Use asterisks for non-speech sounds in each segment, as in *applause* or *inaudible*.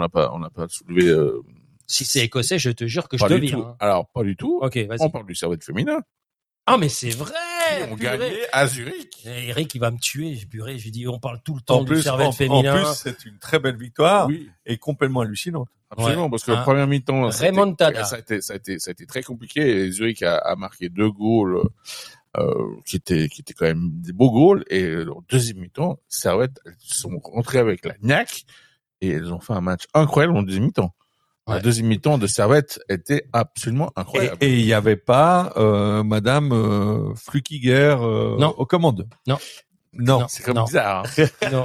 On n'a pas, on n'a pas soulevé. Euh, Si c'est écossais, je te jure que je te vire. hein. Alors pas du tout. Ok, vas-y. On parle du servette féminin. Ah, mais c'est vrai Ils ont purée. gagné à Zurich. Eh, Eric, il va me tuer. Purée. Je lui dis, on parle tout le temps En du plus, servette en, en féminin. plus, c'est une très belle victoire Oui, et complètement hallucinante. absolument, parce que la première mi-temps, ça a été- remontada. ça a été, ça a été, ça a été très compliqué. Et Zurich a, a marqué deux goals euh, qui étaient, qui étaient quand même des beaux goals. Et en deuxième mi-temps, Servette, sont rentrées avec la niaque et elles ont fait un match incroyable en deuxième mi-temps. La Ouais. deuxième mi-temps de Servette était absolument incroyable. et il n'y avait pas euh, Madame euh, Flukiger euh, Non. aux commandes. Non. Non. Non. C'est comme Non. bizarre. Hein. *laughs* Non.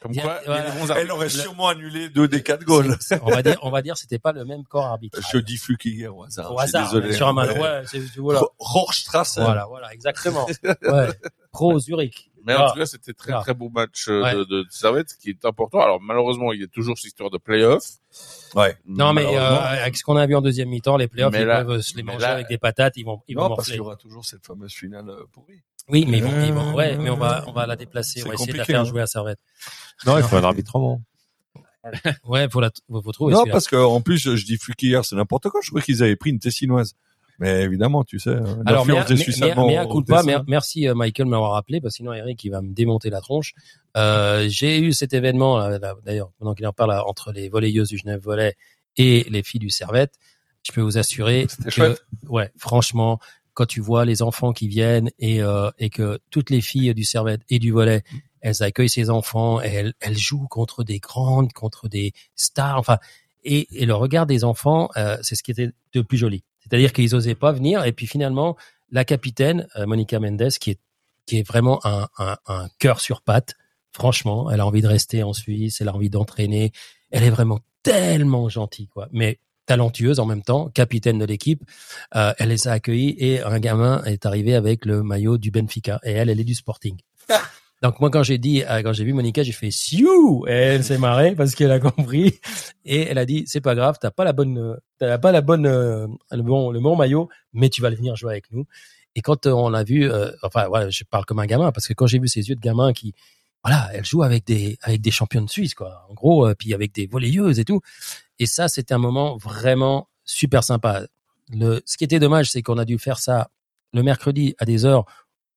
Comme quoi, voilà. Elle aurait sûrement annulé deux des quatre goals. on va dire, on va dire, c'était pas le même corps arbitral. Je dis Flukiger au hasard. Au hasard, désolé. sur un mal. Ouais. Ouais, c'est, voilà. Ro- Rohrstrasse. Voilà, voilà, exactement. Ouais. Pro Zurich. Mais en Ah. tout cas, c'était très Ah. très beau match euh, Ouais. de, de Servette, ce qui est important. Alors malheureusement, il y a toujours cette histoire de play-off. Ouais. Non, mais euh, avec ce qu'on a vu en deuxième mi-temps, les playoffs, Mais ils là- peuvent se les manger là- avec des patates, ils vont, ils vont Non, parce qu'il y aura toujours cette fameuse finale euh, pourrie. Oui, mais ils vont, ils vont, ouais, mais on va, on va la déplacer, C'est on va essayer de la faire hein. jouer à Servette. Non, il faut un arbitrement. Ouais, faut la, faut, trouver. Non, parce que en plus, je, je dis Flukiger, c'est n'importe quoi. Je croyais qu'ils avaient pris une Tessinoise. Mais évidemment, tu sais, euh, Alors, mais, l'influence des Suisses allemands mais, mais, mer- merci euh, Michael de m'avoir rappelé, parce que sinon Eric il va me démonter la tronche. Euh, j'ai eu cet événement, là, d'ailleurs, pendant qu'il en parle, entre les volleyeuses du Genève Volley et les filles du Servette. Je peux vous assurer *laughs* que, chouette. ouais, franchement, quand tu vois les enfants qui viennent et, euh, et que toutes les filles du Servette et du volley, elles accueillent ces enfants et elles, elles jouent contre des grandes, contre des stars, enfin, et, et le regard des enfants, euh, c'est ce qui était de plus joli. C'est-à-dire qu'ils osaient pas venir et puis finalement, la capitaine, euh, Monica Mendes, qui est, qui est vraiment un, un, un cœur sur patte, franchement, elle a envie de rester en Suisse, elle a envie d'entraîner, elle est vraiment tellement gentille, quoi. Mais talentueuse en même temps, capitaine de l'équipe. Euh, elle les a accueillis et un gamin est arrivé avec le maillot du Benfica et elle, elle est du Sporting. *laughs* Donc moi quand j'ai dit euh, quand j'ai vu Monica j'ai fait siou! Elle s'est marrée parce qu'elle a compris. Et elle a dit c'est pas grave t'as pas la bonne t'as pas la bonne euh, le bon le bon maillot mais tu vas venir jouer avec nous. Et quand euh, on a vu enfin voilà je parle comme un gamin parce que quand j'ai vu ces yeux de gamin qui voilà elle joue avec des avec des championnes suisses quoi. En gros puis avec des volleyeuses et tout. Et ça c'était un moment vraiment super sympa. Le ce qui était dommage c'est qu'on a dû faire ça le mercredi à des heures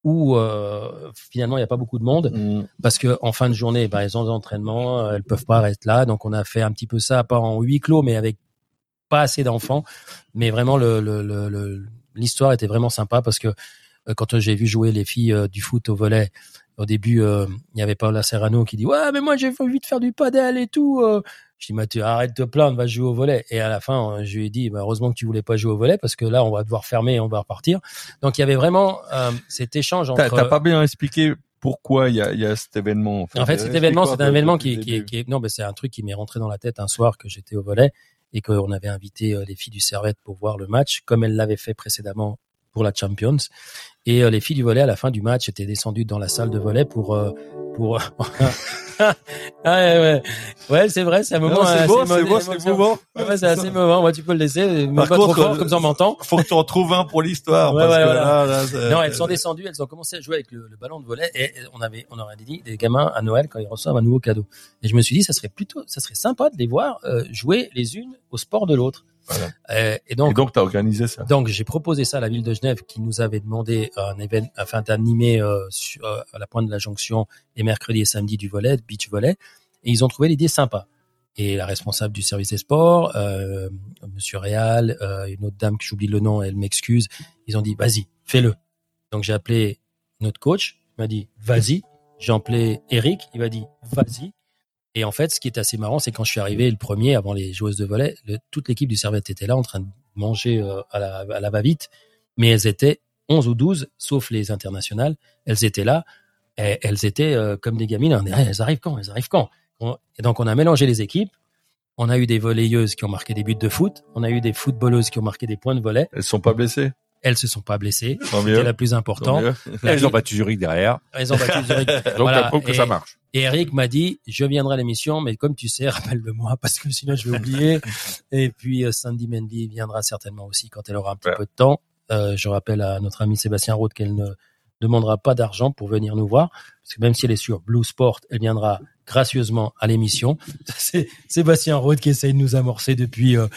où euh, finalement il n'y a pas beaucoup de monde. Mm. parce que en fin de journée, bah, elles ont des entraînements, euh, elles peuvent pas être là, donc on a fait un petit peu ça, pas en huis clos, mais avec pas assez d'enfants, mais vraiment le le- le- le- l'histoire était vraiment sympa parce que euh, quand j'ai vu jouer les filles euh, du foot au volet, au début euh, il y avait Paola Serrano qui dit ouais mais moi j'ai envie de faire du padel et tout. euh. Je dis Mathieu arrête de te plaindre, va jouer au volet. Et à la fin euh, je lui ai dit bah, heureusement que tu voulais pas jouer au volet parce que là on va devoir fermer, et on va repartir. Donc il y avait vraiment euh, cet échange entre T'as pas bien expliqué pourquoi il y a, y a cet événement. En fait, en fait, cet événement, c'est un événement qui, qui, qui est, non, mais c'est un truc qui m'est rentré dans la tête un soir que j'étais au volet et qu'on avait invité les filles du Servette pour voir le match, comme elles l'avaient fait précédemment pour la Champions. Et euh, les filles du volet, à la fin du match, étaient descendues dans la salle de volet pour, euh, pour. *laughs* ah, ouais, ouais, ouais, c'est vrai, c'est un moment. C'est beau, c'est beau, c'est mouvant. Ouais, c'est assez émouvant. Moi, tu peux le laisser, mais Par pas trop contre, fort, euh, comme ça on m'entend. Faut que tu en trouves un pour l'histoire. Ouais, voilà. là, là, c'est- Non, elles sont descendues, elles ont commencé à jouer avec le, le ballon de volet et on avait, on aurait dit des gamins à Noël quand ils reçoivent un nouveau cadeau. Et je me suis dit, ça serait plutôt, ça serait sympa de les voir euh, jouer les unes au sport de l'autre. Voilà. Euh, et Et donc, donc, t'as organisé ça. donc j'ai proposé ça à la ville de Genève qui nous avait demandé un événement, afin d'animer euh, euh, à la pointe de la jonction les mercredis et samedis du volet, beach volet, et ils ont trouvé l'idée sympa. Et la responsable du service des sports, euh, Monsieur Réal, euh, une autre dame que j'oublie le nom, elle m'excuse. Ils ont dit vas-y, fais-le. Donc j'ai appelé notre coach, il m'a dit vas-y. J'ai appelé Eric, il m'a dit vas-y. Et en fait, ce qui est assez marrant, c'est quand je suis arrivé le premier avant les joueuses de volet, le- toute l'équipe du Servette était là en train de manger euh, à la, la va-vite, mais elles étaient 11 ou 12, sauf les internationales, elles étaient là, et elles étaient euh, comme des gamines, elles arrivent quand, elles arrivent quand? Et donc on a mélangé les équipes, on a eu des volleyeuses qui ont marqué des buts de foot, on a eu des footballeuses qui ont marqué des points de volet, Elles sont pas blessées? Elles se sont pas blessées, c'était la plus Tant importante. La *laughs* Elles ont battu Zurich derrière. elles ont battu Zurich. *laughs* Donc, Voilà. que Et- ça marche. Et Eric m'a dit, je viendrai à l'émission, mais comme tu sais, *laughs* rappelle-le-moi parce que sinon je vais oublier. Et puis euh, Sandy Mendy viendra certainement aussi quand elle aura un petit Ouais. peu de temps. Euh, je rappelle à notre ami Sébastien Roth qu'elle ne demandera pas d'argent pour venir nous voir, parce que même si elle est sur Blue Sport, elle viendra gracieusement à l'émission. C'est Sébastien Rode qui essaye de nous amorcer depuis euh,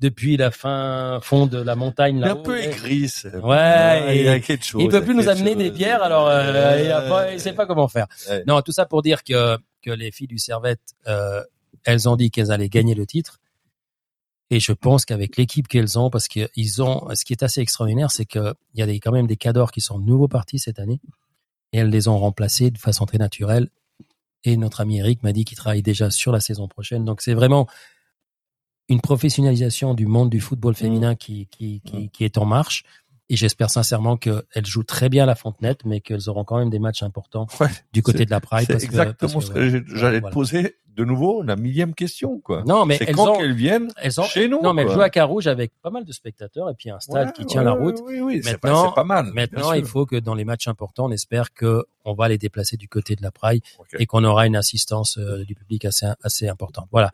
depuis la fin fond de la montagne Il est là. un peu aigri. Ouais, il y a quelque chose. Il peut plus nous amener chose. des bières, alors euh, il, a pas, il sait pas comment faire. Ouais. Non, tout ça pour dire que que les filles du Servette, euh, elles ont dit qu'elles allaient gagner le titre. Et je pense qu'avec l'équipe qu'elles ont, parce qu'ils ont, ce qui est assez extraordinaire, c'est que il y a des, quand même des cadors qui sont nouveaux partis cette année, et elles les ont remplacés de façon très naturelle. Et notre ami Eric m'a dit qu'il travaille déjà sur la saison prochaine. Donc c'est vraiment une professionnalisation du monde du football féminin qui, qui, qui, qui est en marche. Et j'espère sincèrement qu'elles jouent très bien à la Fontenette, mais qu'elles auront quand même des matchs importants Ouais, du côté de la Pride. C'est que- exactement ce que, j'allais voilà. te poser de nouveau la millième question, quoi. Non, mais elles quand ont, qu'elles viennent elles ont, chez nous. non, mais elles jouent à Carouge avec pas mal de spectateurs et puis un stade Ouais, qui tient ouais, la route. Oui, oui, c'est pas, Maintenant- c'est pas mal. Maintenant, il faut que dans les matchs importants, on espère que on va les déplacer du côté de la Praille Ok. et qu'on aura une assistance euh, du public assez assez importante. Voilà.